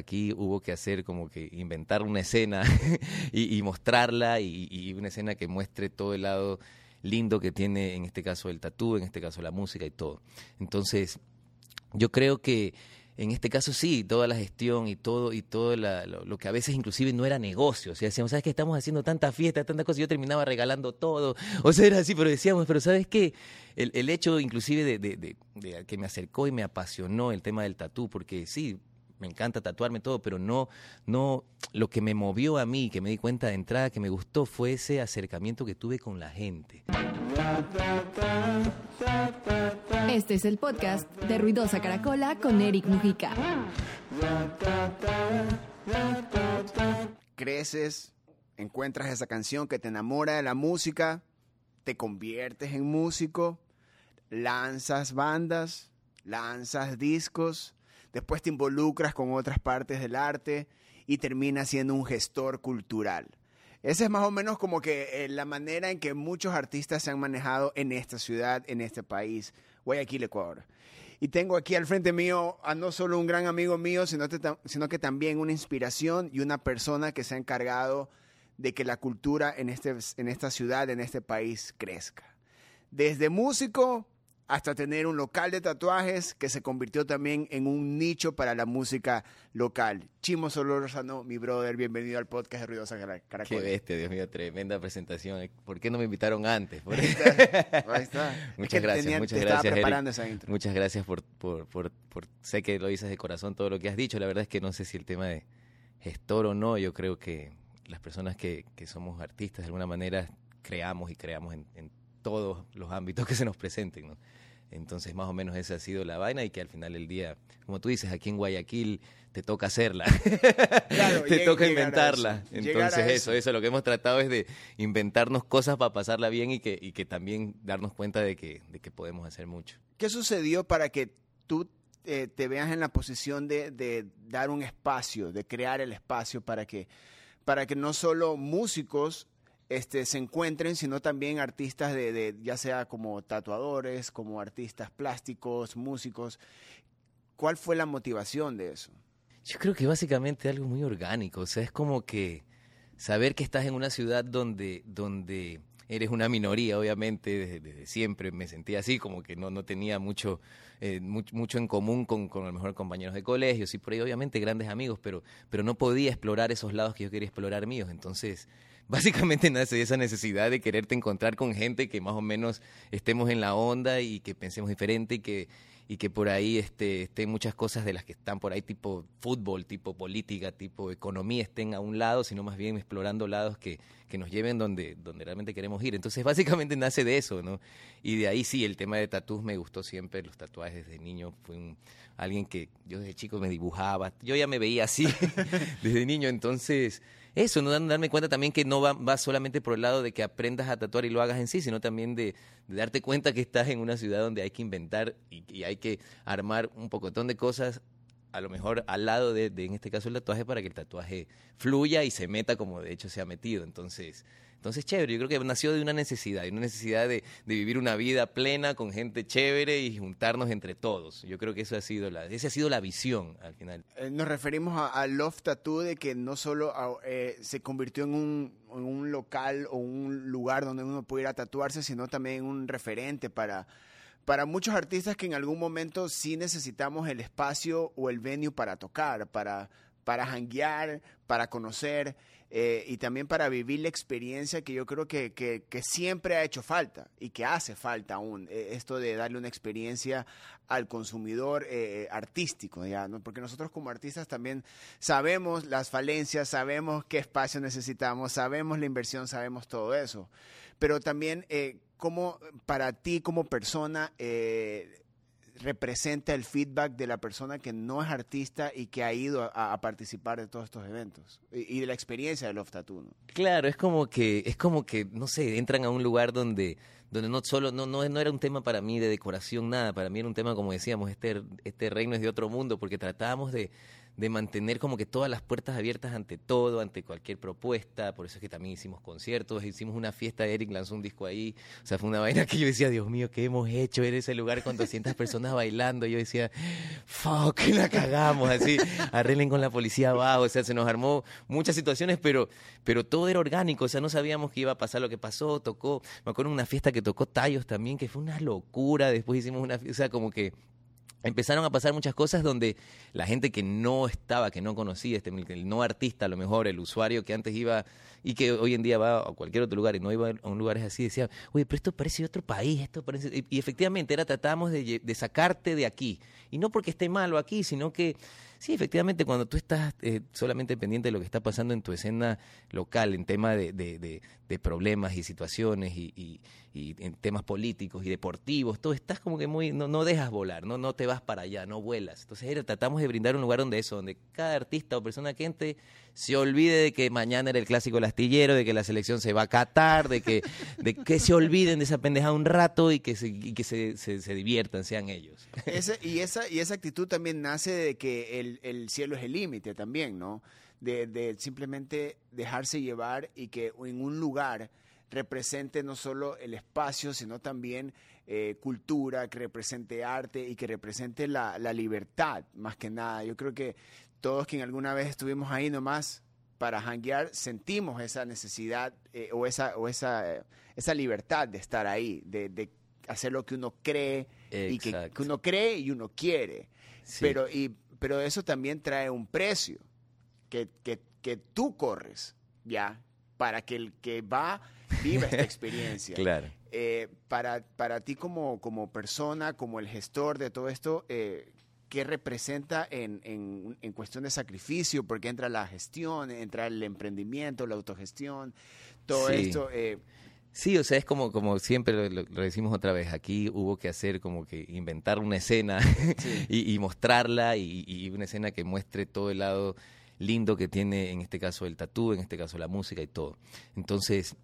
aquí hubo que hacer como que inventar una escena y, mostrarla y, una escena que muestre todo el lado lindo que tiene en este caso el tatú, en este caso la música y todo. Entonces, yo creo que en este caso sí, toda la gestión y todo, y todo lo, que a veces inclusive no era negocio. O sea, decíamos, ¿sabes qué? Estamos haciendo tanta fiesta, tantas cosas, yo terminaba regalando todo. O sea, era así, pero decíamos, pero ¿sabes qué? El, el hecho inclusive de, de, que me acercó y me apasionó el tema del tatú, porque sí, me encanta tatuarme todo, pero no, no, lo que me movió a mí, que me di cuenta de entrada, que me gustó, fue ese acercamiento que tuve con la gente. Este es el podcast de Ruidosa Caracola con Eric Mujica. Creces, encuentras esa canción que te enamora de la música, te conviertes en músico, lanzas bandas, lanzas discos, después te involucras con otras partes del arte y terminas siendo un gestor cultural. Esa es más o menos como que eh, la manera en que muchos artistas se han manejado en esta ciudad, en este país, Guayaquil, Ecuador. Y tengo aquí al frente mío a no solo un gran amigo mío, sino, sino que también una inspiración y una persona que se ha encargado de que la cultura en, este, en esta ciudad, en este país, crezca. Desde músico hasta tener un local de tatuajes que se convirtió también en un nicho para la música local. Chimo Solorzano, mi brother, bienvenido al podcast de Ruidosa Caracol. Qué bestia, Dios mío, tremenda presentación. ¿Por qué no me invitaron antes? Ahí está. Ahí está. muchas gracias, muchas gracias. Preparando esa intro. Muchas gracias por, por, por, por, sé que lo dices de corazón todo lo que has dicho. La verdad es que no sé si el tema de gestor o no, yo creo que las personas que, que somos artistas de alguna manera creamos y creamos en, en todos los ámbitos que se nos presenten, ¿no? Entonces, más o menos esa ha sido la vaina y que al final del día, como tú dices, aquí en Guayaquil te toca hacerla, te toca inventarla. Entonces, eso. eso, lo que hemos tratado es de inventarnos cosas para pasarla bien y que, y que también darnos cuenta de que, de que podemos hacer mucho. ¿Qué sucedió para que tú eh, te veas en la posición de, de, dar un espacio, de crear el espacio para que, para que no solo músicos este, se encuentren, sino también artistas de, ya sea como tatuadores, como artistas plásticos, músicos. ¿Cuál fue la motivación de eso? Yo creo que básicamente algo muy orgánico, o sea, es como que saber que estás en una ciudad donde, donde eres una minoría, obviamente, desde, siempre me sentía así, como que no, no tenía mucho, eh, mucho, en común con, con a mejor compañeros de colegio, y por ahí obviamente grandes amigos, pero, pero no podía explorar esos lados que yo quería explorar míos, entonces básicamente nace de esa necesidad de quererte encontrar con gente que más o menos estemos en la onda y que pensemos diferente y que y que por ahí este, estén muchas cosas de las que están por ahí, tipo fútbol, tipo política, tipo economía, estén a un lado, sino más bien explorando lados que, que nos lleven donde, donde realmente queremos ir. Entonces, básicamente nace de eso, ¿no? Y de ahí sí, el tema de tatuajes me gustó siempre, los tatuajes desde niño, fue alguien que yo desde chico me dibujaba, yo ya me veía así desde niño, entonces eso, no darme cuenta también que no va, va, solamente por el lado de que aprendas a tatuar y lo hagas en sí, sino también de, darte cuenta que estás en una ciudad donde hay que inventar y, hay que armar un pocotón de cosas a lo mejor al lado de, de, en este caso, el tatuaje para que el tatuaje fluya y se meta como de hecho se ha metido. Entonces, entonces, chévere, yo creo que nació de una necesidad, de una necesidad de, vivir una vida plena con gente chévere y juntarnos entre todos. Yo creo que eso ha sido la, esa ha sido la visión al final. Eh, nos referimos a, Love Tattoo de que no solo eh, se convirtió en un, un local o un lugar donde uno pudiera tatuarse, sino también un referente para para muchos artistas que en algún momento sí necesitamos el espacio o el venue para tocar, para, para hanguear, para conocer. Eh, y también para vivir la experiencia que yo creo que, que, siempre ha hecho falta y que hace falta aún, eh, esto de darle una experiencia al consumidor eh, artístico, ¿ya? ¿no? porque nosotros como artistas también sabemos las falencias, sabemos qué espacio necesitamos, sabemos la inversión, sabemos todo eso, pero también cómo para ti como persona representa el feedback de la persona que no es artista y que ha ido a, participar de todos estos eventos y, de la experiencia de Love Tattoo. Claro, es como que es como que no sé, entran a un lugar donde donde no solo no, no, no era un tema para mí de decoración nada, para mí era un tema como decíamos, este este reino es de otro mundo porque tratábamos de de mantener como que todas las puertas abiertas ante todo, ante cualquier propuesta. Por eso es que también hicimos conciertos, hicimos una fiesta, Eric lanzó un disco ahí. O sea, fue una vaina que yo decía, Dios mío, ¿qué hemos hecho en ese lugar con 200 personas bailando? Yo decía, fuck, la cagamos, así, arreglen con la policía abajo. O sea, se nos armó muchas situaciones, pero, pero todo era orgánico. O sea, no sabíamos que iba a pasar lo que pasó. Tocó, me acuerdo una fiesta que tocó Tallos también, que fue una locura. Después hicimos una, o sea, como que empezaron a pasar muchas cosas donde la gente que no estaba, que no conocía, este, el no artista a lo mejor, el usuario que antes iba y que hoy en día va a cualquier otro lugar y no iba a un lugar así, decía, oye, pero esto parece otro país, esto parece... Y, efectivamente era tratamos de, sacarte de aquí. Y no porque esté malo aquí, sino que, sí, efectivamente, cuando tú estás eh, solamente pendiente de lo que está pasando en tu escena local, en tema de, de, problemas y situaciones y, en temas políticos y deportivos, todo estás como que muy, no, no dejas volar, no, no te vas para allá, no vuelas. Entonces era, tratamos de brindar un lugar donde eso, donde cada artista o persona que entre se olvide de que mañana era el clásico del astillero, de que la selección se va a catar, de que, de que se olviden de esa pendejada un rato y que se, y que se, se, diviertan, sean ellos. Y, esa, y esa actitud también nace de que el, el cielo es el límite también, ¿no? De, de, simplemente dejarse llevar y que en un lugar represente no solo el espacio, sino también eh, cultura, que represente arte y que represente la, la, libertad, más que nada. Yo creo que todos quien alguna vez estuvimos ahí nomás para hanguear, sentimos esa necesidad eh, o, esa, o esa, eh, esa libertad de estar ahí, de, de, hacer lo que uno cree y que, que, uno cree y uno quiere. Sí. Pero, y, pero eso también trae un precio que, que, que tú corres, ¿ya? Para que el que va viva esta experiencia. claro. Eh, para, para ti como, como persona, como el gestor de todo esto, eh, ¿qué representa en, en, en, cuestión de sacrificio? Porque entra la gestión, entra el emprendimiento, la autogestión, todo sí. esto. Eh, Sí, o sea, es como, como siempre lo, lo, lo, decimos otra vez, aquí hubo que hacer como que inventar una escena sí. y, y, mostrarla y, y, una escena que muestre todo el lado lindo que tiene en este caso el tatú, en este caso la música y todo. Entonces,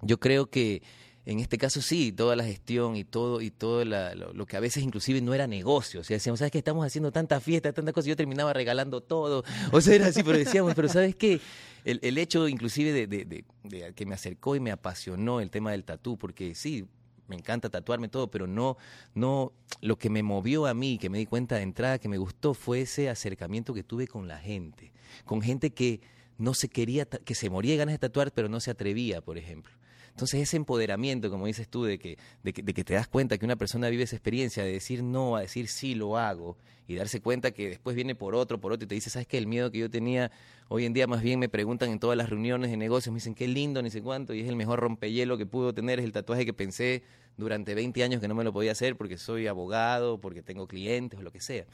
yo creo que en este caso sí, toda la gestión y todo y todo lo, que a veces inclusive no era negocio, o sea, decíamos, ¿sabes qué? Estamos haciendo tanta fiesta, tantas cosas, yo terminaba regalando todo, o sea, era así, pero decíamos, pero ¿sabes qué? El, el hecho inclusive de, de, de, de, que me acercó y me apasionó el tema del tatú, porque sí, me encanta tatuarme todo, pero no, no, lo que me movió a mí, que me di cuenta de entrada, que me gustó, fue ese acercamiento que tuve con la gente, con gente que no se quería, que se moría de ganas de tatuar, pero no se atrevía, por ejemplo. Entonces ese empoderamiento, como dices tú, de que, de que, de que te das cuenta que una persona vive esa experiencia de decir no a decir sí lo hago y darse cuenta que después viene por otro, por otro y te dice, ¿sabes qué? El miedo que yo tenía hoy en día más bien me preguntan en todas las reuniones de negocios, me dicen qué lindo, ni sé cuánto, y es el mejor rompehielo que pudo tener, es el tatuaje que pensé durante 20 años que no me lo podía hacer porque soy abogado, porque tengo clientes o lo que sea.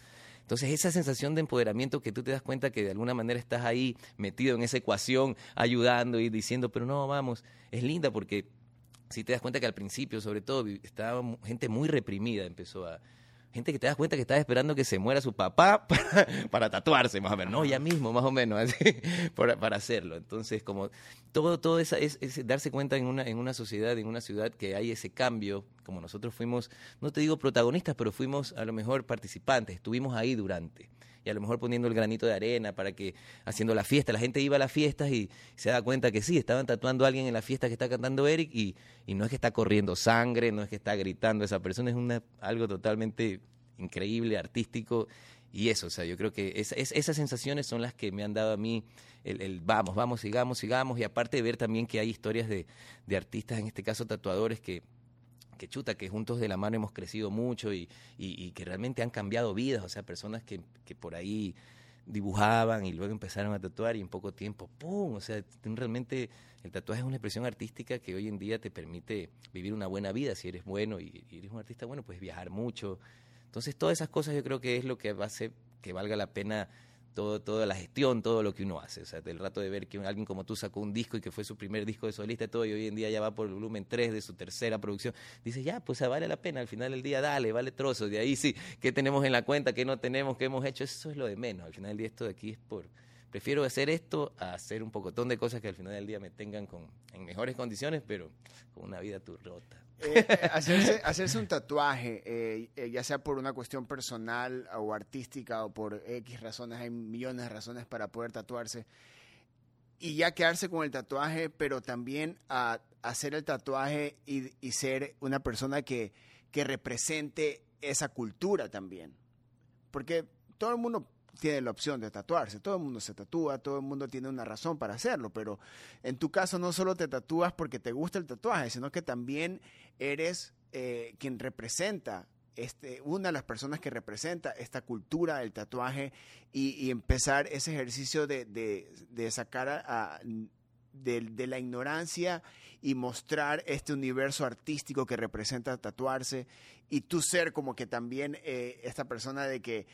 Entonces esa sensación de empoderamiento que tú te das cuenta que de alguna manera estás ahí metido en esa ecuación, ayudando y diciendo, pero no, vamos, es linda porque si te das cuenta que al principio, sobre todo, estaba gente muy reprimida, empezó a... Gente que te das cuenta que estaba esperando que se muera su papá para, para tatuarse, más o menos, no, ya mismo, más o menos, así, para, para hacerlo. Entonces, como todo, todo esa, es, es, darse cuenta en una, en una sociedad, en una ciudad que hay ese cambio, como nosotros fuimos, no te digo protagonistas, pero fuimos a lo mejor participantes, estuvimos ahí durante. Y a lo mejor poniendo el granito de arena para que haciendo la fiesta, la gente iba a las fiestas y se da cuenta que sí, estaban tatuando a alguien en la fiesta que está cantando Eric y, y no es que está corriendo sangre, no es que está gritando esa persona, es una, algo totalmente increíble, artístico y eso, o sea, yo creo que es, es, esas sensaciones son las que me han dado a mí el, el, vamos, vamos, sigamos, sigamos y aparte de ver también que hay historias de, de artistas, en este caso tatuadores, que que chuta, que juntos de la mano hemos crecido mucho y, y, y que realmente han cambiado vidas, o sea, personas que, que, por ahí dibujaban y luego empezaron a tatuar y en poco tiempo, ¡pum! O sea, realmente el tatuaje es una expresión artística que hoy en día te permite vivir una buena vida si eres bueno y, y eres un artista bueno, puedes viajar mucho. Entonces, todas esas cosas yo creo que es lo que hace que valga la pena todo, toda la gestión, todo lo que uno hace. O sea, el rato de ver que alguien como tú sacó un disco y que fue su primer disco de solista y todo, y hoy en día ya va por el volumen 3 de su tercera producción, dice, ya, pues vale la pena, al final del día, dale, vale trozos, de ahí sí, qué tenemos en la cuenta, qué no tenemos, qué hemos hecho, eso es lo de menos. Al final del día esto de aquí es por, prefiero hacer esto a hacer un pocotón de cosas que al final del día me tengan con, en mejores condiciones, pero con una vida turrota. Eh, eh, hacerse, hacerse, un tatuaje, eh, ya sea por una cuestión personal o artística o por X razones, hay millones de razones para poder tatuarse. Y ya quedarse con el tatuaje, pero también a, hacer el tatuaje y, y ser una persona que, que represente esa cultura también. Porque todo el mundo tiene la opción de tatuarse. Todo el mundo se tatúa, todo el mundo tiene una razón para hacerlo, pero en tu caso no solo te tatúas porque te gusta el tatuaje, sino que también eres eh, quien representa, este, una de las personas que representa esta cultura del tatuaje y, empezar ese ejercicio de, de, sacar a, de, la ignorancia y mostrar este universo artístico que representa tatuarse y tú ser como que también eh, esta persona de que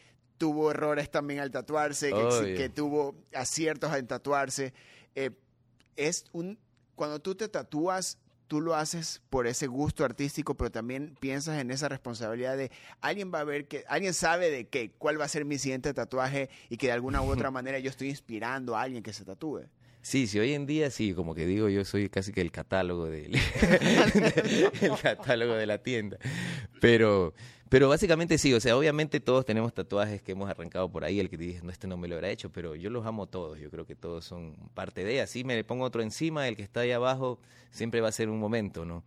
tuvo errores también al tatuarse, que, tuvo aciertos en tatuarse. Eh, es un, cuando tú te tatúas, tú lo haces por ese gusto artístico, pero también piensas en esa responsabilidad de alguien va a ver que, alguien sabe de qué, cuál va a ser mi siguiente tatuaje y que de alguna u otra manera yo estoy inspirando a alguien que se tatúe. Sí, sí, hoy en día sí, como que digo, yo soy casi que el catálogo del el catálogo de la tienda. Pero pero básicamente sí, o sea, obviamente todos tenemos tatuajes que hemos arrancado por ahí, el que dice, no, este no me lo habrá hecho, pero yo los amo todos, yo creo que todos son parte de, así me pongo otro encima, el que está ahí abajo siempre va a ser un momento, ¿no?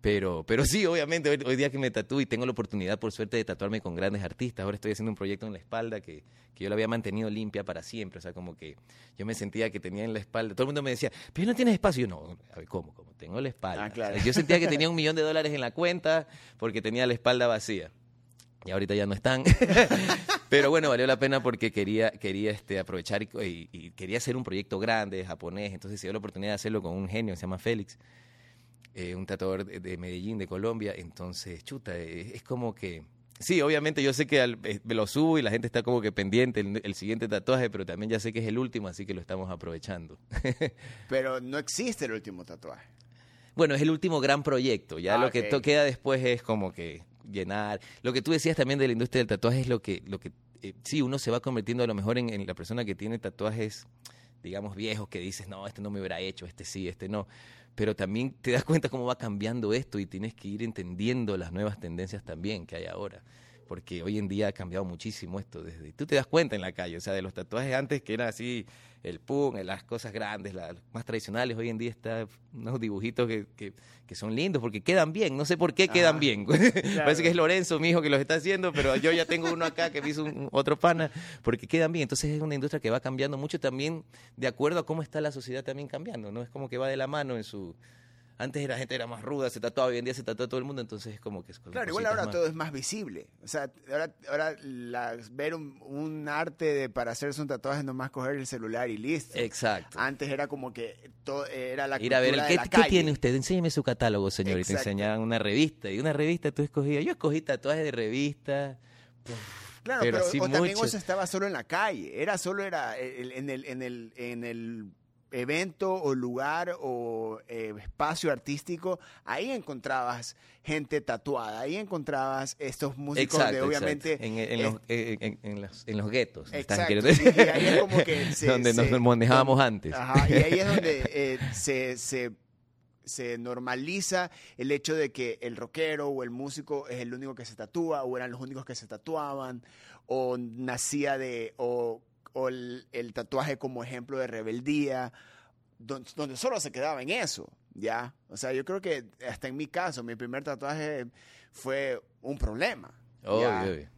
Pero, pero sí, obviamente, hoy, día que me tatúo y tengo la oportunidad, por suerte, de tatuarme con grandes artistas. Ahora estoy haciendo un proyecto en la espalda que, que yo lo había mantenido limpia para siempre. O sea, como que yo me sentía que tenía en la espalda. Todo el mundo me decía, pero no tienes espacio. Yo, no, a ver, ¿cómo? ¿Cómo? Tengo la espalda. Ah, yo sentía que tenía un millón de dólares en la cuenta porque tenía la espalda vacía y ahorita ya no están. Pero bueno, valió la pena porque quería, quería este, aprovechar y, quería hacer un proyecto grande, japonés. Entonces se dio la oportunidad de hacerlo con un genio, se llama Félix, eh, un tatuador de, Medellín, de Colombia. Entonces, chuta, eh, es, como que... Sí, obviamente yo sé que eh, me lo subo y la gente está como que pendiente el, siguiente tatuaje, pero también ya sé que es el último, así que lo estamos aprovechando. pero no existe el último tatuaje. Bueno, es el último gran proyecto. Ya lo que queda después es como que llenar. Lo que tú decías también de la industria del tatuaje es lo que, lo que eh, sí, uno se va convirtiendo a lo mejor en, la persona que tiene tatuajes, digamos, viejos, que dices, no, este no me hubiera hecho, este sí, este no. Pero también te das cuenta cómo va cambiando esto y tienes que ir entendiendo las nuevas tendencias también que hay ahora porque hoy en día ha cambiado muchísimo esto. Desde, tú te das cuenta en la calle, o sea, de los tatuajes antes que eran así, el pum, las cosas grandes, las más tradicionales, hoy en día está unos dibujitos que, que, son lindos porque quedan bien, no sé por qué quedan bien. Parece que es Lorenzo, mi hijo, que los está haciendo, pero yo ya tengo uno acá que me hizo otro pana, porque quedan bien. Entonces es una industria que va cambiando mucho también de acuerdo a cómo está la sociedad también cambiando, ¿no? Es como que va de la mano en su antes la gente era más ruda, se tatuaba, hoy en día se tatúa todo el mundo, entonces es como que es Claro, igual ahora todo es más visible. O sea, ahora, ahora ver un, arte de, para hacerse un tatuaje nomás coger el celular y listo. Exacto. Antes era como que todo era la Ir a ver, ¿qué, ¿qué tiene usted? Enséñeme su catálogo, señor. Y te enseñaban una revista. Y una revista tú escogías. Yo escogí tatuajes de revista. Claro, pero, o también eso estaba solo en la calle. Era solo era en el, en el, en el evento o lugar o eh, espacio artístico, ahí encontrabas gente tatuada, ahí encontrabás estos músicos de obviamente... En, los, en, los, en, los, guetos. Exacto, y ahí es como que... donde nos manejábamos antes. Ajá, y ahí es donde eh, se, se se normaliza el hecho de que el rockero o el músico es el único que se tatúa o eran los únicos que se tatuaban o nacía de o o el, tatuaje como ejemplo de rebeldía, donde, solo se quedaba en eso, ¿ya? O sea, yo creo que hasta en mi caso, mi primer tatuaje fue un problema.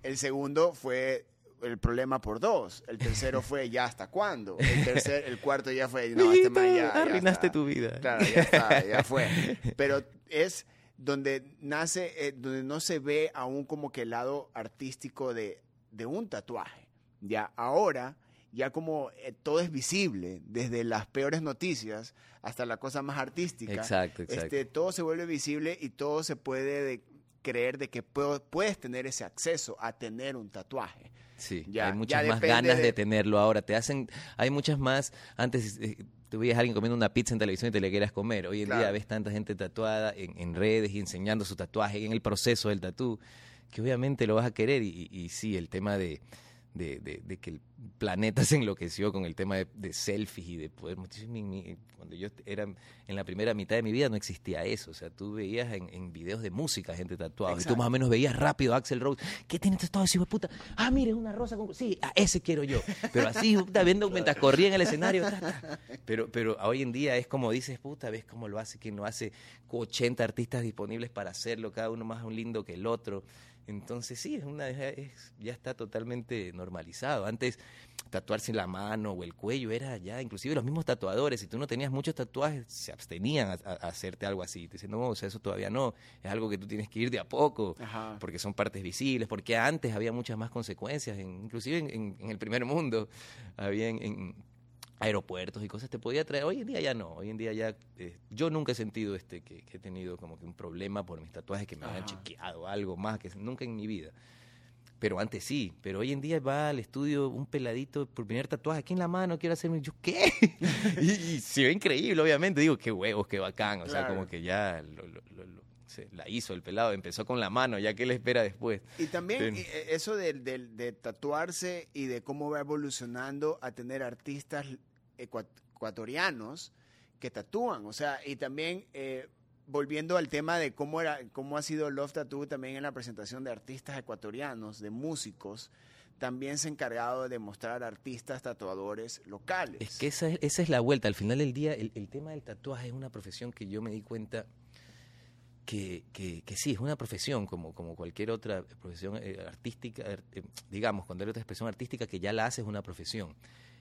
El segundo fue el problema por dos. El tercero fue ya hasta cuándo. El tercer, el cuarto ya fue no, este ya, arruinaste tu vida. Claro, ya está, ya fue. Pero es donde nace, eh, donde no se ve aún como que el lado artístico de, de un tatuaje. Ya ahora ya como eh, todo es visible, desde las peores noticias hasta la cosa más artística. Exacto, exacto. Este, todo se vuelve visible y todo se puede creer de que puedes tener ese acceso a tener un tatuaje. Sí, ya, hay muchas más ganas de... tenerlo ahora. Te hacen, hay muchas más. Antes eh, tú veías a alguien comiendo una pizza en televisión y te le quieras comer. Hoy en día ves tanta gente tatuada en, redes y enseñando su tatuaje y en el proceso del tatú, que obviamente lo vas a querer. Y, y sí, el tema de de, de, de que el planeta se enloqueció con el tema de, de selfies y de poder. Cuando yo era en la primera mitad de mi vida no existía eso. O sea, tú veías en, en videos de música gente tatuada. Y tú más o menos veías rápido a Axel Rose. ¿Qué tiene tatuado ese hijo de puta? Ah, mire, es una rosa con. Sí, a ese quiero yo. Pero así, puta, viendo mientras corría en el escenario. ta, ta. Pero, pero hoy en día es como dices, puta, ves cómo lo hace, quién lo hace. 80 artistas disponibles para hacerlo, cada uno más lindo que el otro. Entonces sí, es una, es- ya está totalmente normalizado. Antes tatuarse la mano o el cuello era ya, inclusive los mismos tatuadores, si tú no tenías muchos tatuajes, se abstenían a, a- a hacerte algo así. Te dicen, no, o sea, eso todavía no, es algo que tú tienes que ir de a poco, Ajá. porque son partes visibles, porque antes había muchas más consecuencias, en- inclusive en, en- en el primer mundo, había en, en aeropuertos y cosas te podía traer. Hoy en día ya no, hoy en día ya, eh, yo nunca he sentido este que, que he tenido como que un problema por mis tatuajes, que me hayan Ajá. chequeado algo más, que nunca en mi vida. Pero antes sí, pero hoy en día va al estudio un peladito por primer tatuaje aquí en la mano, quiero hacerme, yo, ¿qué? y, y se ve increíble, obviamente, digo, qué huevos, qué bacán, o sea, como que ya lo- lo- lo- lo- se la hizo el pelado, empezó con la mano, ya que le espera después. Y también Ten- eh, eso del- del- de, tatuarse y de cómo va evolucionando a tener artistas ecua- ecuatorianos que tatúan. O sea, y también eh, volviendo al tema de cómo, era, cómo ha sido Love Tattoo también en la presentación de artistas ecuatorianos, de músicos, también se ha encargado de mostrar artistas tatuadores locales. Es que esa es, esa es la vuelta. Al final del día, el, el tema del tatuaje es una profesión que yo me di cuenta que, que, que sí, es una profesión como, como cualquier otra profesión eh, artística, eh, eh, digamos, cuando hay otra expresión artística que ya la haces una profesión.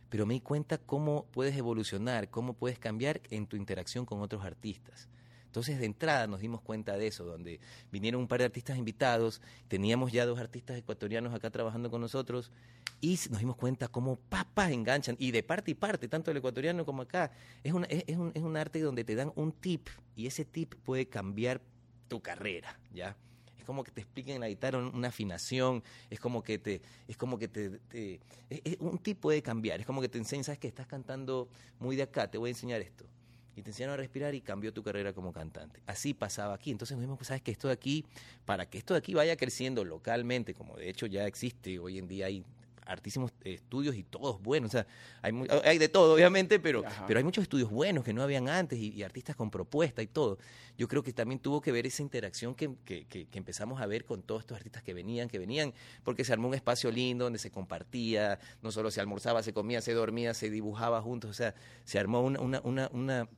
Pero me di cuenta cómo puedes evolucionar, cómo puedes cambiar en tu interacción con otros artistas. Entonces, de entrada nos dimos cuenta de eso, donde vinieron un par de artistas invitados, teníamos ya dos artistas ecuatorianos acá trabajando con nosotros, y nos dimos cuenta cómo papas enganchan, y de parte y parte, tanto el ecuatoriano como acá. Es, una, es, es un, es un arte donde te dan un tip, y ese tip puede cambiar tu carrera, ¿ya? Es como que te expliquen en la guitarra un- una afinación, es como que te, es como que te, te- es- un tip puede cambiar, es como que te enseñan, sabes que estás cantando muy de acá, te voy a enseñar esto. Y te enseñaron a respirar y cambió tu carrera como cantante. Así pasaba aquí. Entonces nos dimos, sabes que esto de aquí, para que esto de aquí vaya creciendo localmente, como de hecho ya existe, hoy en día hay artísimos eh, estudios y todos buenos. O sea, hay, de todo, obviamente, pero, Ajá. pero hay muchos estudios buenos que no habían antes y, y artistas con propuesta y todo. Yo creo que también tuvo que ver esa interacción que, que- que- que empezamos a ver con todos estos artistas que venían, que venían, porque se armó un espacio lindo donde se compartía, no solo se almorzaba, se comía, se dormía, se dibujaba juntos, o sea, se armó una, una, una, una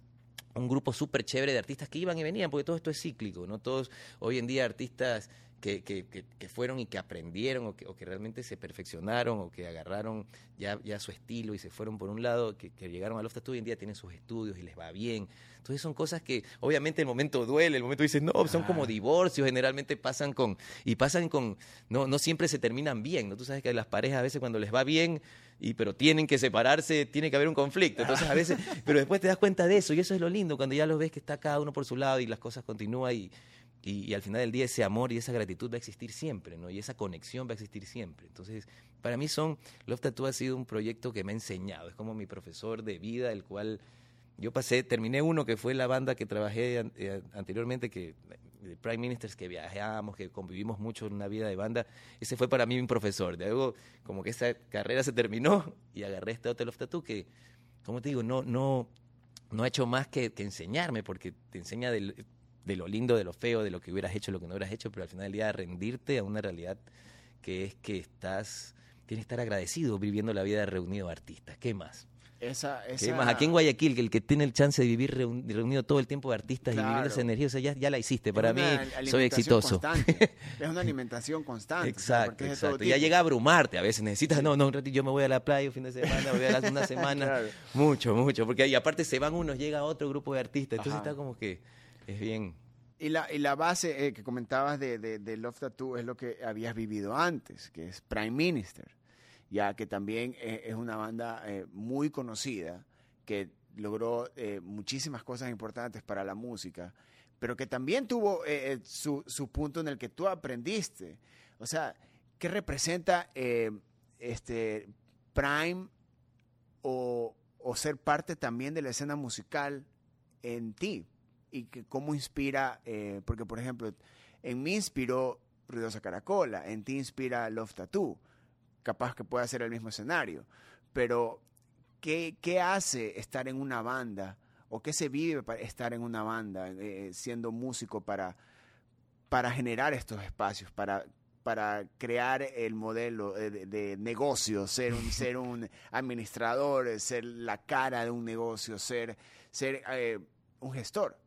un grupo súper chévere de artistas que iban y venían, porque todo esto es cíclico, ¿no? Todos, hoy en día, artistas que, que, fueron y que aprendieron o que, o que realmente se perfeccionaron o que agarraron ya, ya su estilo y se fueron por un lado, que, que llegaron a Lofta hoy en día tienen sus estudios y les va bien. Entonces son cosas que obviamente el momento duele, el momento dices, no, son como divorcios, generalmente pasan con, y pasan con, no, no siempre se terminan bien, ¿no? Tú sabes que las parejas a veces cuando les va bien, y pero tienen que separarse, tiene que haber un conflicto. Entonces a veces, pero después te das cuenta de eso y eso es lo lindo cuando ya los ves que está cada uno por su lado y las cosas continúan y, y, y al final del día ese amor y esa gratitud va a existir siempre, ¿no? Y esa conexión va a existir siempre. Entonces, para mí son Love Tattoo ha sido un proyecto que me ha enseñado, es como mi profesor de vida, el cual yo pasé, terminé uno que fue la banda que trabajé an- eh, anteriormente, que de Prime Ministers, que viajamos, que convivimos mucho en una vida de banda. Ese fue para mí un profesor. De algo como que esa carrera se terminó y agarré este Hotel of Tattoo que, como te digo, no, no, no ha hecho más que, que enseñarme, porque te enseña del- de lo lindo, de lo feo, de lo que hubieras hecho, lo que no hubieras hecho, pero al final del día rendirte a una realidad que es que estás, tienes que estar agradecido viviendo la vida de reunido de artistas. ¿Qué más? Esa, ¿Qué esa- más? Aquí en Guayaquil, que el que tiene el chance de vivir reun- reunido todo el tiempo de artistas y viviendo Claro. esa energía, o sea, ya, ya la hiciste. Para mí, soy exitoso. constante. es una alimentación constante. o sea, Exacto, exacto. Ya llega a abrumarte. A veces necesitas, no, no, un ratito, yo me voy a la playa un fin de semana, me voy a la una semana. Claro. Mucho, mucho. Porque ahí aparte se van unos, llega otro grupo de artistas. Entonces Ajá. está como que es bien. Y la, y la base eh, que comentabas de, de, de Love Tattoo es lo que habías vivido antes, que es Prime Minister, ya que también eh, es una banda eh, muy conocida, que logró muchísimas cosas importantes para la música, pero que también tuvo su, su punto en el que tú aprendiste. O sea, ¿qué representa este Prime o, o ser parte también de la escena musical en ti? Y que cómo inspira, eh, porque por ejemplo, en mí inspiró Ruidosa Caracola, en ti inspira Love Tattoo. capaz que pueda ser el mismo escenario. Pero, ¿qué, qué hace estar en una banda? ¿O qué se vive para estar en una banda, eh, siendo músico para, para generar estos espacios, para, para crear el modelo de, de negocio, ser un, ser un administrador, ser la cara de un negocio, ser, ser eh, un gestor?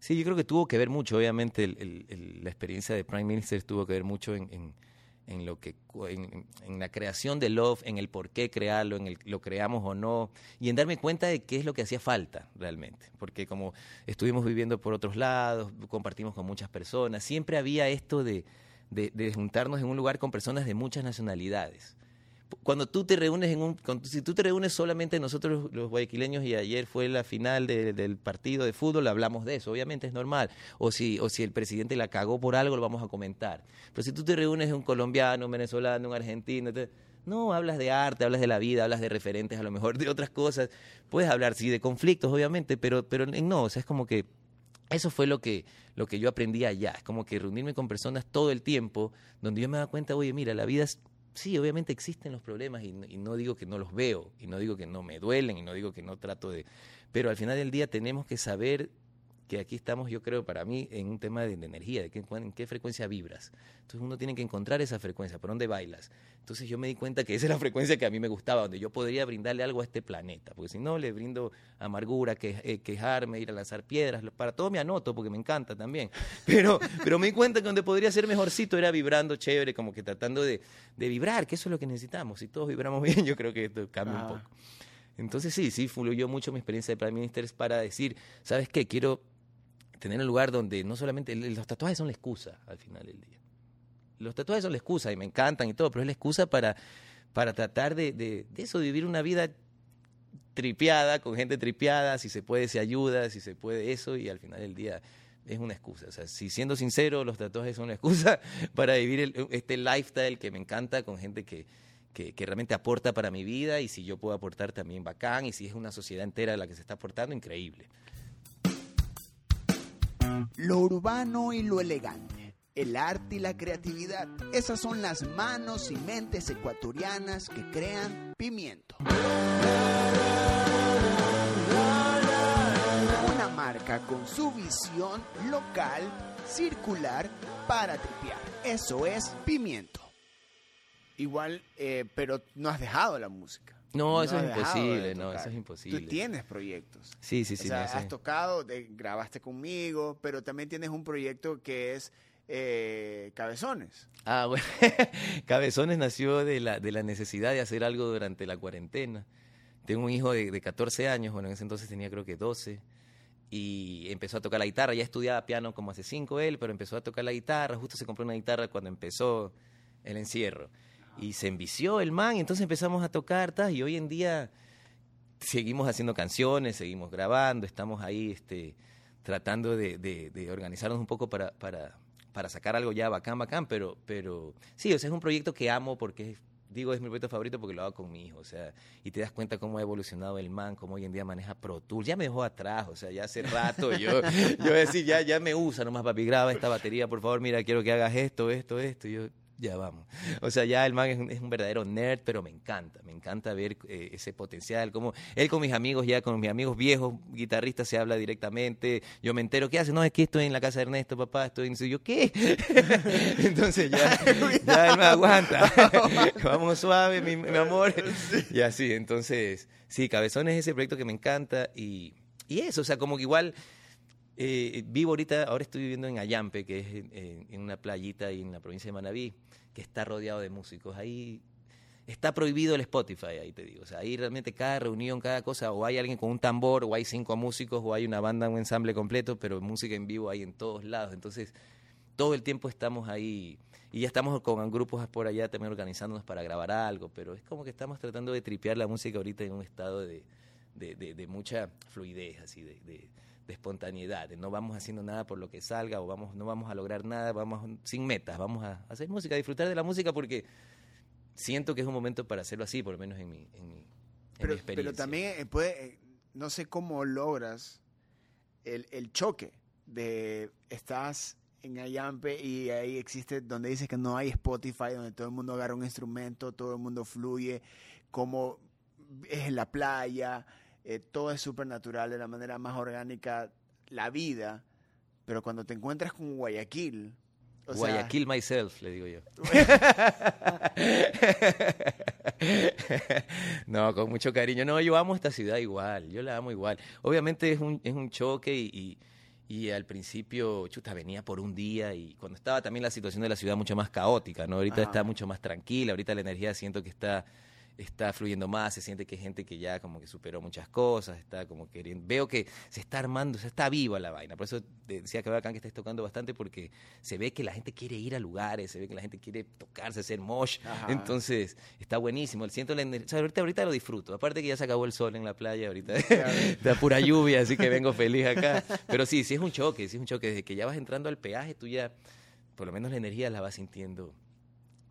Sí, yo creo que tuvo que ver mucho, obviamente el- la experiencia de Prime Minister tuvo que ver mucho en, en- lo que en, la creación de Love, en el por qué crearlo, en el lo creamos o no, y en darme cuenta de qué es lo que hacía falta realmente, porque como estuvimos viviendo por otros lados, compartimos con muchas personas, siempre había esto de, de juntarnos en un lugar con personas de muchas nacionalidades cuando tú te reúnes en un si tú te reúnes solamente nosotros los guayaquileños y ayer fue la final de- del partido de fútbol hablamos de eso obviamente es normal o si o si el presidente la cagó por algo lo vamos a comentar pero si tú te reúnes un colombiano un venezolano un argentino no hablas de arte hablas de la vida hablas de referentes a lo mejor de otras cosas puedes hablar sí de conflictos obviamente pero pero no o sea es como que eso fue lo que, lo que yo aprendí allá. Es como que reunirme con personas todo el tiempo, donde yo me daba cuenta, oye, mira, la vida es, sí, obviamente existen los problemas y, no- y no digo que no los veo, y no digo que no me duelen, y no digo que no trato de... Pero al final del día tenemos que saber que aquí estamos, yo creo, para mí, en un tema de, de energía, de qué, en qué frecuencia vibras. Entonces uno tiene que encontrar esa frecuencia, por dónde bailas. Entonces yo me di cuenta que esa es la frecuencia que a mí me gustaba, donde yo podría brindarle algo a este planeta, porque si no le brindo amargura, que, eh, quejarme, ir a lanzar piedras, para todo me anoto, porque me encanta también. Pero, pero me di cuenta que donde podría ser mejorcito era vibrando chévere, como que tratando de, de vibrar, que eso es lo que necesitamos. Si todos vibramos bien, yo creo que esto cambia un poco. Entonces sí, sí, fluyó mucho mi experiencia de Prime Minister para decir, ¿sabes qué? Quiero tener un lugar donde no solamente los tatuajes son la excusa al final del día. Los tatuajes son la excusa y me encantan y todo, pero es la excusa para, para tratar de, de, de eso, de vivir una vida tripeada, con gente tripeada, si se puede se ayuda, si se puede eso y al final del día es una excusa. O sea, si siendo sincero, los tatuajes son una excusa para vivir el- este lifestyle que me encanta con gente que, que, que realmente aporta para mi vida y si yo puedo aportar también bacán y si es una sociedad entera la que se está aportando, increíble. Lo urbano y lo elegante, el arte y la creatividad, esas son las manos y mentes ecuatorianas que crean pimiento. Una marca con su visión local, circular, para tripear. Eso es pimiento. Igual, eh, pero no has dejado la música. No, eso es imposible, no, eso es imposible. Tú tienes proyectos. Sí, sí, sí. o sea, has tocado, grabaste conmigo, pero también tienes un proyecto que es eh, Cabezones. Ah, bueno. Cabezones nació de la, de la necesidad de hacer algo durante la cuarentena. Tengo un hijo de, de 14 años, bueno, en ese entonces tenía creo que 12, y empezó a tocar la guitarra. Ya estudiaba piano como hace 5 él, pero empezó a tocar la guitarra. Justo se compró una guitarra cuando empezó el encierro. Y se envició el man, y entonces empezamos a tocar, tas, y hoy en día seguimos haciendo canciones, seguimos grabando, estamos ahí este, tratando de, de- de organizarnos un poco para, para, para sacar algo ya bacán, bacán, pero, pero sí, o sea, es un proyecto que amo porque, es- digo, es mi proyecto favorito porque lo hago con mi hijo, o sea, y te das cuenta cómo ha evolucionado el man, cómo hoy en día maneja Pro Tools, ya me dejó atrás, o sea, ya hace rato yo, yo decía, ya, ya me usa nomás, papi, graba esta batería, por favor, mira, quiero que hagas esto, esto, esto, y yo, ya vamos. O sea, ya el man es un, es un verdadero nerd, pero me encanta, me encanta ver eh, ese potencial, como él con mis amigos, ya con mis amigos viejos guitarristas se habla directamente, yo me entero, ¿qué hace? No, es que estoy en la casa de Ernesto, papá, estoy en... Yo, ¿qué? Entonces ya, ya él me aguanta. Vamos suave, mi, mi amor. Y así, entonces, sí, Cabezones es ese proyecto que me encanta y, y eso, o sea, como que igual... Eh, vivo ahorita, ahora estoy viviendo en Ayampe, que es en, una playita ahí en la provincia de Manabí, que está rodeado de músicos. Ahí está prohibido el Spotify, ahí te digo. O sea, ahí realmente cada reunión, cada cosa, o hay alguien con un tambor, o hay cinco músicos, o hay una banda, un ensamble completo, pero música en vivo hay en todos lados. Entonces, todo el tiempo estamos ahí. Y ya estamos con grupos por allá también organizándonos para grabar algo, pero es como que estamos tratando de tripear la música ahorita en un estado de- de mucha fluidez, así, de, de- espontaneidad, de no vamos haciendo nada por lo que salga o vamos, no vamos a lograr nada, vamos sin metas, vamos a hacer música, a disfrutar de la música porque siento que es un momento para hacerlo así, por lo menos en mi, en mi, en mi experiencia. pero también eh, puede, eh, no sé cómo logras el, el choque de estás en Ayampe y ahí existe donde dice que no hay Spotify, donde todo el mundo agarra un instrumento, todo el mundo fluye, como es en la playa, eh, todo es súper natural de la manera más orgánica, la vida, pero cuando te encuentras con Guayaquil, o sea, Guayaquil myself, le digo yo. no, con mucho cariño. No, yo amo esta ciudad igual, yo la amo igual. Obviamente es un, es un choque y, y, y al principio, chuta, venía por un día y cuando estaba también la situación de la ciudad mucho más caótica, ¿no? Ahorita Ajá. está mucho más tranquila, ahorita la energía siento que está está fluyendo más, se siente que hay gente que ya como que superó muchas cosas, está como queriendo, veo que se está armando, se está viva la vaina, por eso decía que bacán que estés tocando bastante porque se ve que la gente quiere ir a lugares, se ve que la gente quiere tocarse, hacer mosh, Ajá. entonces está buenísimo, siento la ener- o sea, ahorita, ahorita lo disfruto, aparte que ya se acabó el sol en la playa, ahorita está pura lluvia, así que vengo feliz acá, pero sí, sí es un choque, sí es un choque, desde que ya vas entrando al peaje, tú ya, por lo menos la energía la vas sintiendo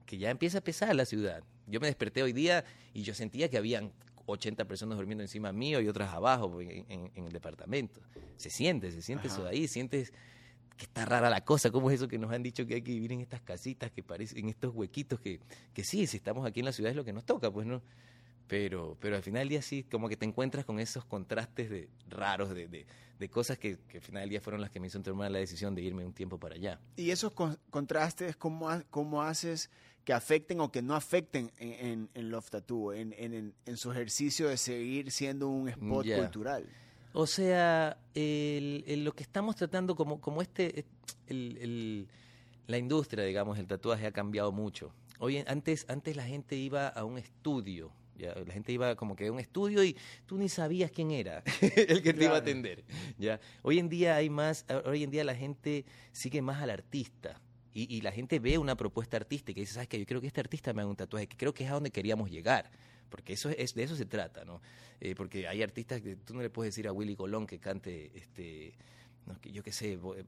que ya empieza a pesar la ciudad. Yo me desperté hoy día y yo sentía que habían 80 personas durmiendo encima mío y otras abajo en, en- en el departamento. Se siente, se siente Ajá. eso de ahí, sientes que está rara la cosa, ¿cómo es eso que nos han dicho que hay que vivir en estas casitas que parecen, en estos huequitos que, que sí, si estamos aquí en la ciudad es lo que nos toca, pues no. Pero, pero al final del día sí, como que te encuentras con esos contrastes de, raros, de, de, de cosas que, que al final del día fueron las que me hizo tomar la decisión de irme un tiempo para allá. Y esos con- contrastes, ¿cómo, ha- cómo haces que afecten o que no afecten en, en, en Love Tattoo, en, en, en- en su ejercicio de seguir siendo un spot cultural? O sea, el- el- lo que estamos tratando, como, como este, el- el- la industria, digamos, el tatuaje ha cambiado mucho. Hoy, en- antes, antes la gente iba a un estudio, ya, la gente iba como que a un estudio y tú ni sabías quién era el que te iba a atender. Ya, hoy en día hay más, hoy en día la gente sigue más al artista. Y, y la gente ve una propuesta artística y dice, ¿sabes qué? Yo creo que este artista me haga un tatuaje, que creo que es a donde queríamos llegar. Porque eso es, de eso se trata, ¿no? Eh, porque hay artistas que tú no le puedes decir a Willy Colón que cante, este, no, que yo qué sé, eh,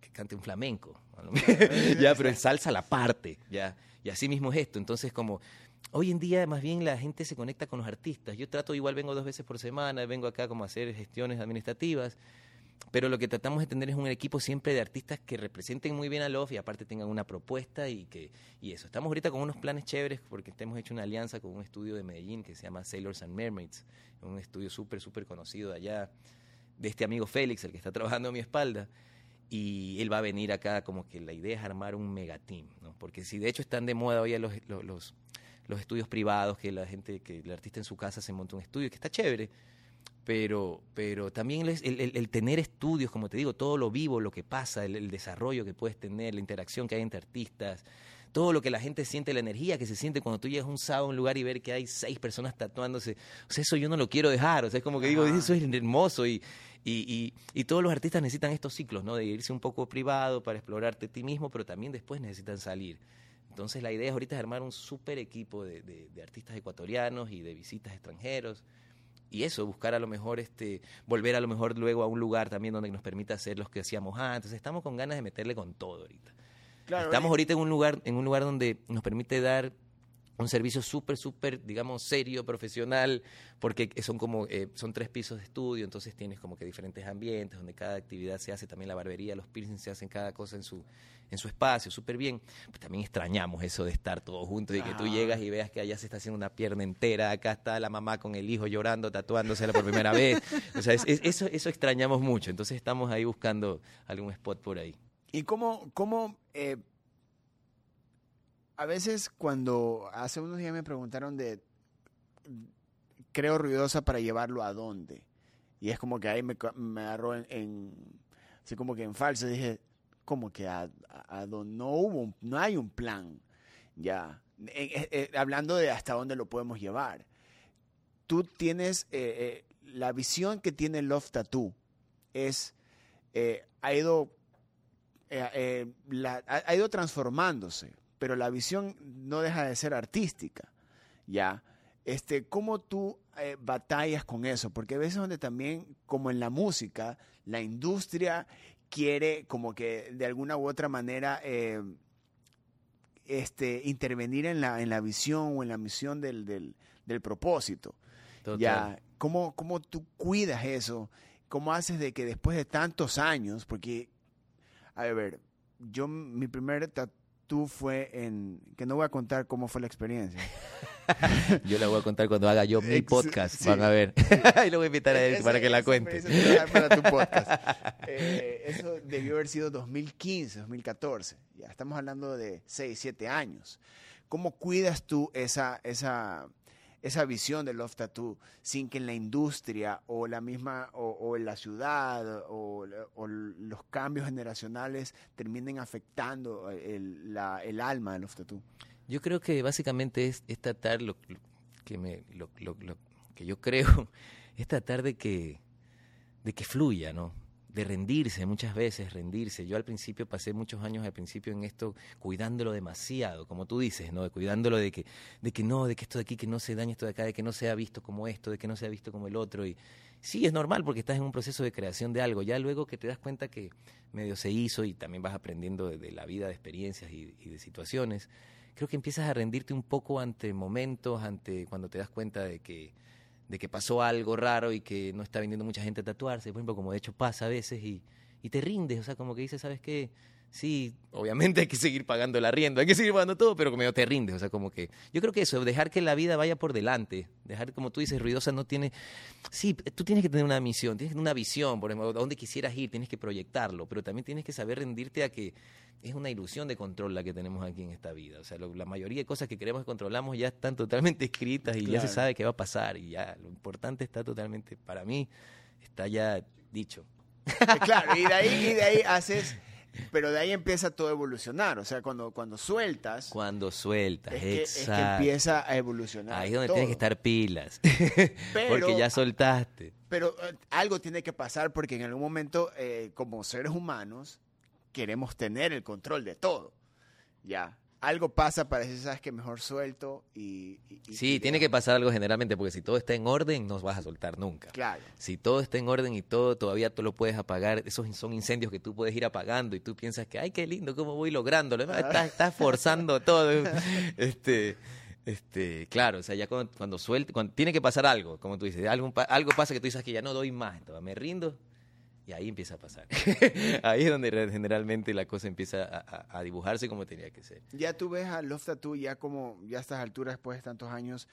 que cante un flamenco. ya, pero es salsa la parte, ya. Y así mismo es esto. Entonces, como hoy en día más bien la gente se conecta con los artistas. Yo trato, igual vengo dos veces por semana, vengo acá como a hacer gestiones administrativas. Pero lo que tratamos de tener es un equipo siempre de artistas que representen muy bien a Love y aparte tengan una propuesta y que y eso. Estamos ahorita con unos planes chéveres porque hemos hecho una alianza con un estudio de Medellín que se llama Sailors and Mermaids, un estudio súper, súper conocido de allá, de este amigo Félix, el que está trabajando a mi espalda. Y él va a venir acá como que la idea es armar un megateam, ¿no? Porque si de hecho están de moda hoy los, los, los estudios privados, que la gente, que el artista en su casa se monta un estudio, que está chévere, pero, pero también el, el- el tener estudios, como te digo, todo lo vivo, lo que pasa, el, el desarrollo que puedes tener, la interacción que hay entre artistas, todo lo que la gente siente, la energía que se siente cuando tú llegas un sábado a un lugar y ver que hay seis personas tatuándose, o sea, eso yo no lo quiero dejar, o sea, es como que digo, eso es hermoso y, y, y, y todos los artistas necesitan estos ciclos, ¿no? De irse un poco privado para explorarte a ti mismo, pero también después necesitan salir. Entonces la idea es ahorita es armar un super equipo de, de- de artistas ecuatorianos y de visitas extranjeros. Y eso, buscar a lo mejor, este, volver a lo mejor luego a un lugar también donde nos permita hacer los que hacíamos antes. Estamos con ganas de meterle con todo ahorita. Claro, Estamos eh, ahorita en un lugar, en un lugar donde nos permite dar un servicio súper, súper, digamos, serio, profesional, porque son como, eh, son tres pisos de estudio, entonces tienes como que diferentes ambientes, donde cada actividad se hace, también la barbería, los piercings se hacen cada cosa en su, en su espacio, súper bien. Pues también extrañamos eso de estar todos juntos y que tú llegas y veas que allá se está haciendo una pierna entera, acá está la mamá con el hijo llorando, tatuándosela por primera vez. O sea, es- es- eso, eso extrañamos mucho, entonces estamos ahí buscando algún spot por ahí. ¿Y cómo, cómo eh, a veces cuando hace unos días me preguntaron de, creo ruidosa para llevarlo a dónde? Y es como que ahí me, agarró en, en- así como que en falso. Dije, como que a, a, dónde? no hubo, un- no hay un plan, ya. Eh, eh, eh, hablando de hasta dónde lo podemos llevar. Tú tienes, eh, la visión que tiene Love Tattoo es, ha ido ha ido transformándose, pero la visión no deja de ser artística, ¿ya? Este, ¿Cómo tú eh, batallas con eso? Porque a veces donde también, como en la música, la industria quiere como que de alguna u otra manera eh, este, intervenir en la, en la visión o en la misión del, del, del propósito. Total. Ya, ¿cómo, ¿cómo tú cuidas eso? ¿Cómo haces de que después de tantos años, porque, a ver, yo, mi primer tatú fue en, que no voy a contar cómo fue la experiencia. yo la voy a contar cuando haga yo mi podcast, van a ver. y lo voy a invitar a él para que la cuente. Para tu podcast. Eh, eso debió haber sido 2015, 2014. Ya estamos hablando de 6, 7 años. ¿Cómo cuidas tú esa, esa, esa visión del Love Tattoo sin que en la industria o la misma o, en la ciudad o, los cambios generacionales terminen afectando el, la, el alma del Love Tattoo? Yo creo que básicamente es, tratar lo, que me lo, que yo creo es tratar de que de que fluya, ¿no? De rendirse muchas veces, rendirse. Yo al principio pasé muchos años al principio en esto cuidándolo demasiado, como tú dices, ¿no? Cuidándolo de que, de que no, de que esto de aquí, que no se dañe esto de acá, de que no sea visto como esto, de que no sea visto como el otro. Y sí, es normal porque estás en un proceso de creación de algo. Ya luego que te das cuenta que medio se hizo y también vas aprendiendo de, la vida, de experiencias y, y de situaciones, creo que empiezas a rendirte un poco ante momentos, ante cuando te das cuenta de que de que pasó algo raro y que no está viniendo mucha gente a tatuarse, por ejemplo, como de hecho pasa a veces, y, y te rindes, o sea, como que dices, ¿sabes qué? Sí, obviamente hay que seguir pagando el arriendo, hay que seguir pagando todo, pero como te rindes, o sea, como que yo creo que eso, dejar que la vida vaya por delante, dejar, como tú dices, ruidosa no tiene, sí, tú tienes que tener una misión, tienes que tener una visión, por ejemplo, a dónde quisieras ir, tienes que proyectarlo, pero también tienes que saber rendirte a que es una ilusión de control la que tenemos aquí en esta vida. O sea, la mayoría de cosas que queremos que controlamos ya están totalmente escritas y ya se sabe qué va a pasar y ya lo importante está totalmente, para mí, está ya dicho. Claro, y de ahí, y de ahí haces... Pero de ahí empieza todo a evolucionar. O sea, cuando, cuando sueltas. Cuando sueltas, es que, Es que empieza a evolucionar. Ahí es donde tienes que estar pilas. porque ya soltaste. Pero eh, algo tiene que pasar porque en algún momento, eh, como seres humanos, queremos tener el control de todo. Ya. Algo pasa para decir, sabes que mejor suelto y... sí, tiene que pasar algo generalmente, porque si todo está en orden, no vas a soltar nunca. Claro. Si todo está en orden y todo, todavía tú lo puedes apagar, esos son incendios que tú puedes ir apagando y tú piensas que, ay, qué lindo, cómo voy lográndolo. Estás, estás forzando todo. este, este, claro, o sea, ya cuando, cuando suelte, cuando tiene que pasar algo, como tú dices, algo, algo pasa que tú dices que ya no doy más, entonces me rindo, y ahí empieza a pasar. ahí es donde generalmente la cosa empieza a, dibujarse como tenía que ser. Ya tú ves a Love Tattoo ya como, ya a estas alturas, después de tantos años,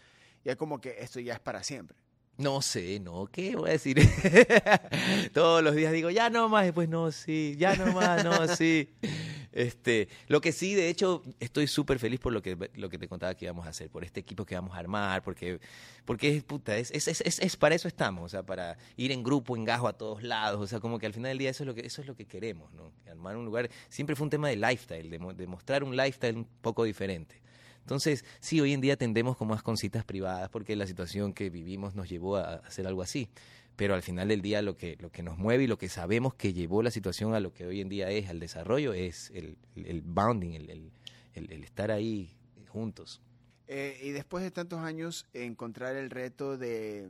ya como que esto ya es para siempre. No sé, no, ¿qué voy a decir? Todos los días digo, ya no más, después no, sí, ya no más, no, sí. Este, lo que sí, de hecho, estoy súper feliz por lo que, lo que te contaba que íbamos a hacer, por este equipo que vamos a armar, porque, porque puta, es, es, es, es, para eso estamos, o sea, para ir en grupo, en gajo a todos lados, o sea, como que al final del día eso es lo que, eso es lo que queremos, ¿no? Armar un lugar, siempre fue un tema de lifestyle, de, mostrar un lifestyle un poco diferente. Entonces, sí, hoy en día tendemos como más con citas privadas porque la situación que vivimos nos llevó a hacer algo así pero al final del día lo que, lo que nos mueve y lo que sabemos que llevó la situación a lo que hoy en día es, al desarrollo, es el, el bounding, el, el, estar ahí juntos. Eh, y después de tantos años, encontrar el reto de,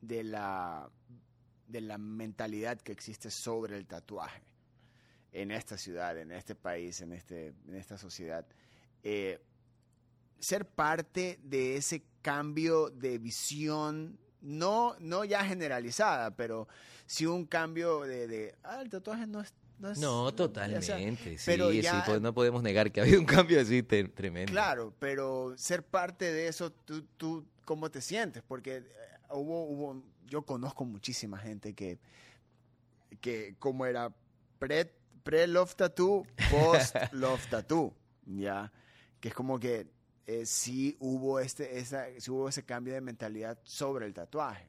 de, la, de la mentalidad que existe sobre el tatuaje en esta ciudad, en este país, en, este, en esta sociedad. Eh, ser parte de ese cambio de visión no, no ya generalizada, pero sí un cambio de, de ah, el tatuaje no es no, totalmente. sí, sí pues no podemos negar que ha habido un cambio así tremendo. Claro, pero ser parte de eso, tú, tú ¿cómo te sientes? Porque eh, hubo, hubo, yo conozco muchísima gente que, que como era pre, pre love tattoo, post love tattoo, ya, que es como que eh, sí hubo este, esa, hubo ese cambio de mentalidad sobre el tatuaje.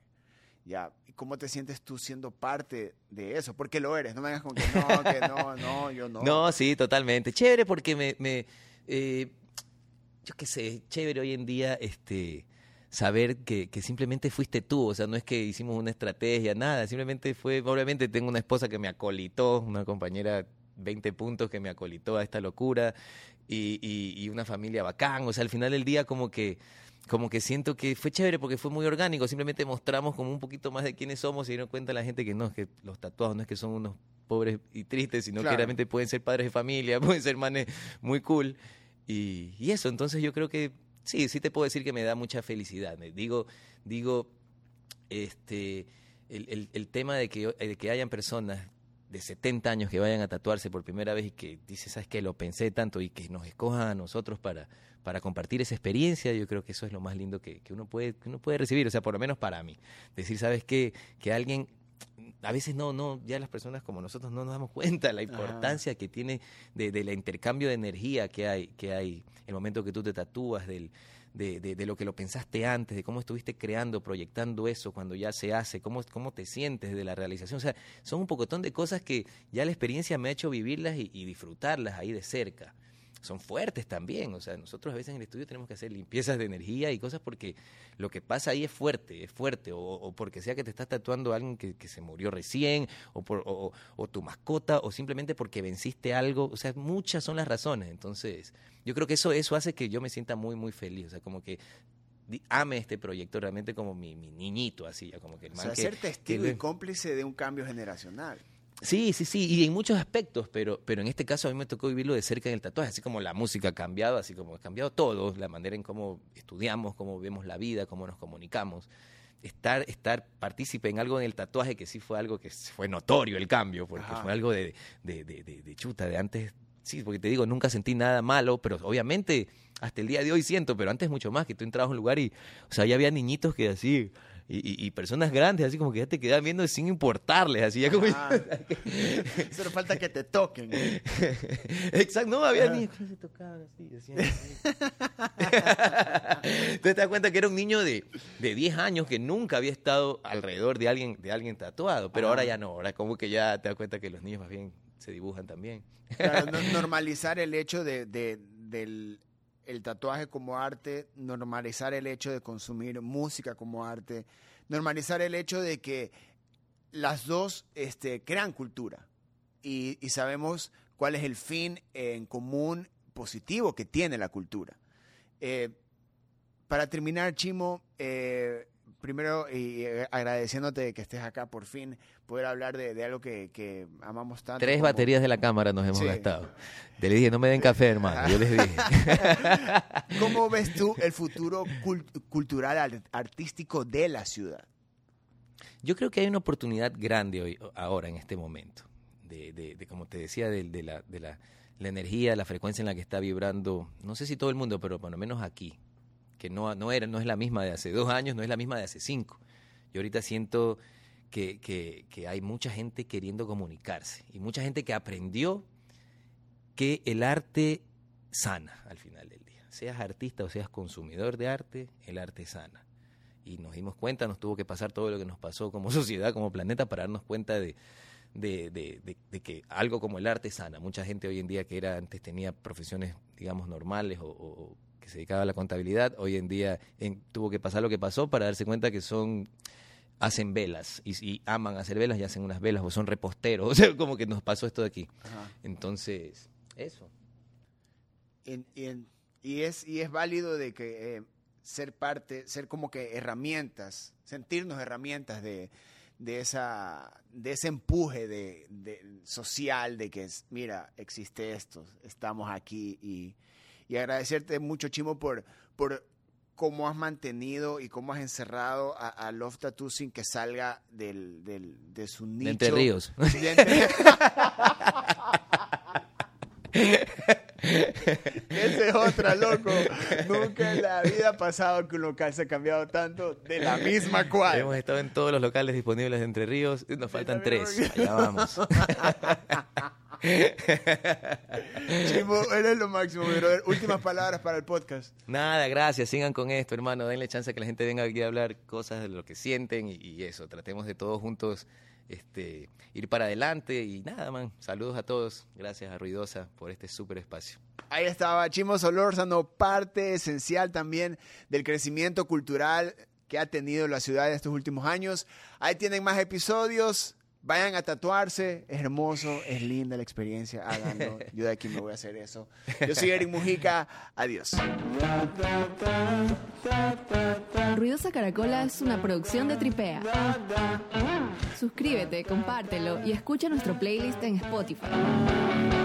Ya, ¿cómo te sientes tú siendo parte de eso? Porque lo eres, no me hagas con que no, que no, no, yo no. No, sí, totalmente. Chévere porque me, me eh, yo qué sé, chévere hoy en día, este, saber que, que, simplemente fuiste tú, o sea, no es que hicimos una estrategia, nada, simplemente fue, obviamente tengo una esposa que me acolitó, una compañera 20 puntos que me acolitó a esta locura, y, y, una familia bacán. O sea, al final del día como que como que siento que fue chévere porque fue muy orgánico, simplemente mostramos como un poquito más de quiénes somos y dieron cuenta la gente que no, es que los tatuados no es que son unos pobres y tristes, sino que realmente pueden ser padres de familia, pueden ser manes muy cool. Y, y, eso, entonces yo creo que sí, sí te puedo decir que me da mucha felicidad. Digo, digo, este, el, el, el tema de que, de que hayan personas de 70 años que vayan a tatuarse por primera vez y que dice, ¿sabes qué? Lo pensé tanto y que nos escojan a nosotros para, para compartir esa experiencia, yo creo que eso es lo más lindo que, que uno, puede, que uno puede recibir, o sea, por lo menos para mí. Decir, ¿sabes qué? Que alguien a veces no, no, ya las personas como nosotros no nos damos cuenta de la importancia que tiene de, del intercambio de energía que hay, que hay el momento que tú te tatúas, del, de, de, lo que lo pensaste antes, de cómo estuviste creando, proyectando eso cuando ya se hace, cómo, cómo te sientes de la realización. O sea, son un pocotón de cosas que ya la experiencia me ha hecho vivirlas y disfrutarlas ahí de cerca son fuertes también. O sea, nosotros a veces en el estudio tenemos que hacer limpiezas de energía y cosas porque lo que pasa ahí es fuerte, es fuerte. O, porque sea que te estás tatuando a alguien que, se murió recién, o, por, o, tu mascota, o simplemente porque venciste algo. O sea, muchas son las razones. Entonces, yo creo que eso, eso hace que yo me sienta muy, muy feliz. O sea, como que ame este proyecto realmente como mi, niñito, así, ya como que el o sea, ser testigo y cómplice de un cambio generacional. Sí, sí, sí, y en muchos aspectos, pero, pero en este caso a mí me tocó vivirlo de cerca en el tatuaje, así como la música ha cambiado, así como ha cambiado todo, la manera en cómo estudiamos, cómo vemos la vida, cómo nos comunicamos. Estar, estar partícipe en algo en el tatuaje que sí fue algo que fue notorio el cambio, porque fue algo de, de, de, de, chuta, de antes, sí, porque te digo, nunca sentí nada malo, pero obviamente hasta el día de hoy siento, pero antes mucho más, que tú entrabas a un lugar y, o sea, ya había niñitos que así y, y, personas grandes, así como que ya te quedan viendo sin importarles, así ya como... Ah, solo falta que te toquen. Exacto, no, había niños que se tocaban así, Entonces te das cuenta que era un niño de, de 10 años que nunca había estado alrededor de alguien, de alguien tatuado, pero ahora ya no, ahora como que ya te das cuenta que los niños más bien se dibujan también. Claro, normalizar el hecho de, de, del el tatuaje como arte, normalizar el hecho de consumir música como arte, normalizar el hecho de que las dos este, crean cultura y, sabemos cuál es el fin en común positivo que tiene la cultura. Eh, para terminar, Chimo, eh, primero y eh, agradeciéndote que estés acá por fin, poder hablar de, algo que, amamos tanto. Tres baterías de la cámara nos hemos gastado. Te le dije, no me den café, hermano. Yo les dije. ¿Cómo ves tú el futuro cultural, artístico de la ciudad? Yo creo que hay una oportunidad grande hoy, ahora, en este momento. De, de, como te decía, de, la, de la, la energía, la frecuencia en la que está vibrando, no sé si todo el mundo, pero por lo menos aquí, que no, era, no es la misma de hace dos años, no es la misma de hace cinco. Yo ahorita siento que, que, hay mucha gente queriendo comunicarse y mucha gente que aprendió que el arte sana al final del día. Seas artista o seas consumidor de arte, el arte sana. Y nos dimos cuenta, nos tuvo que pasar todo lo que nos pasó como sociedad, como planeta, para darnos cuenta de, de, de, de, que algo como el arte sana. Mucha gente hoy en día que era antes tenía profesiones, digamos, normales o que se dedicaba a la contabilidad, hoy en día tuvo que pasar lo que pasó para darse cuenta que son hacen velas y, aman hacer velas y hacen unas velas o son reposteros, o sea, como que nos pasó esto de aquí. Entonces, eso. y, es, y es válido de que eh, ser parte, ser como que herramientas, sentirnos herramientas de, de, esa, de ese empuje de, de, social de que, mira, existe esto, estamos aquí y y agradecerte mucho, Chimo, por, por cómo has mantenido y cómo has encerrado a, Love Tattoo sin que salga del, del, de su nicho. De entre ríos. Esa es otra, loco. Nunca en la vida ha pasado que un local se ha cambiado tanto de la misma cual. Hemos estado en todos los locales disponibles de Entre Ríos. Nos faltan tres. Allá vamos. Chimo, eres lo máximo, brother. Últimas palabras para el podcast. Nada, gracias. Sigan con esto, hermano. Denle chance a que la gente venga aquí a hablar cosas de lo que sienten y, eso. Tratemos de todos juntos este, ir para adelante y nada, man. Saludos a todos. Gracias a Ruidosa por este súper espacio. Ahí estaba Chimo Solórzano, parte esencial también del crecimiento cultural que ha tenido la ciudad en estos últimos años. Ahí tienen más episodios. Vayan a tatuarse, es hermoso, es linda la experiencia, háganlo. Yo de aquí me voy a hacer eso. Yo soy Eric Mujica, adiós. Ruidosa Caracola es una producción de Tripea. Suscríbete, compártelo y escucha nuestro playlist en Spotify.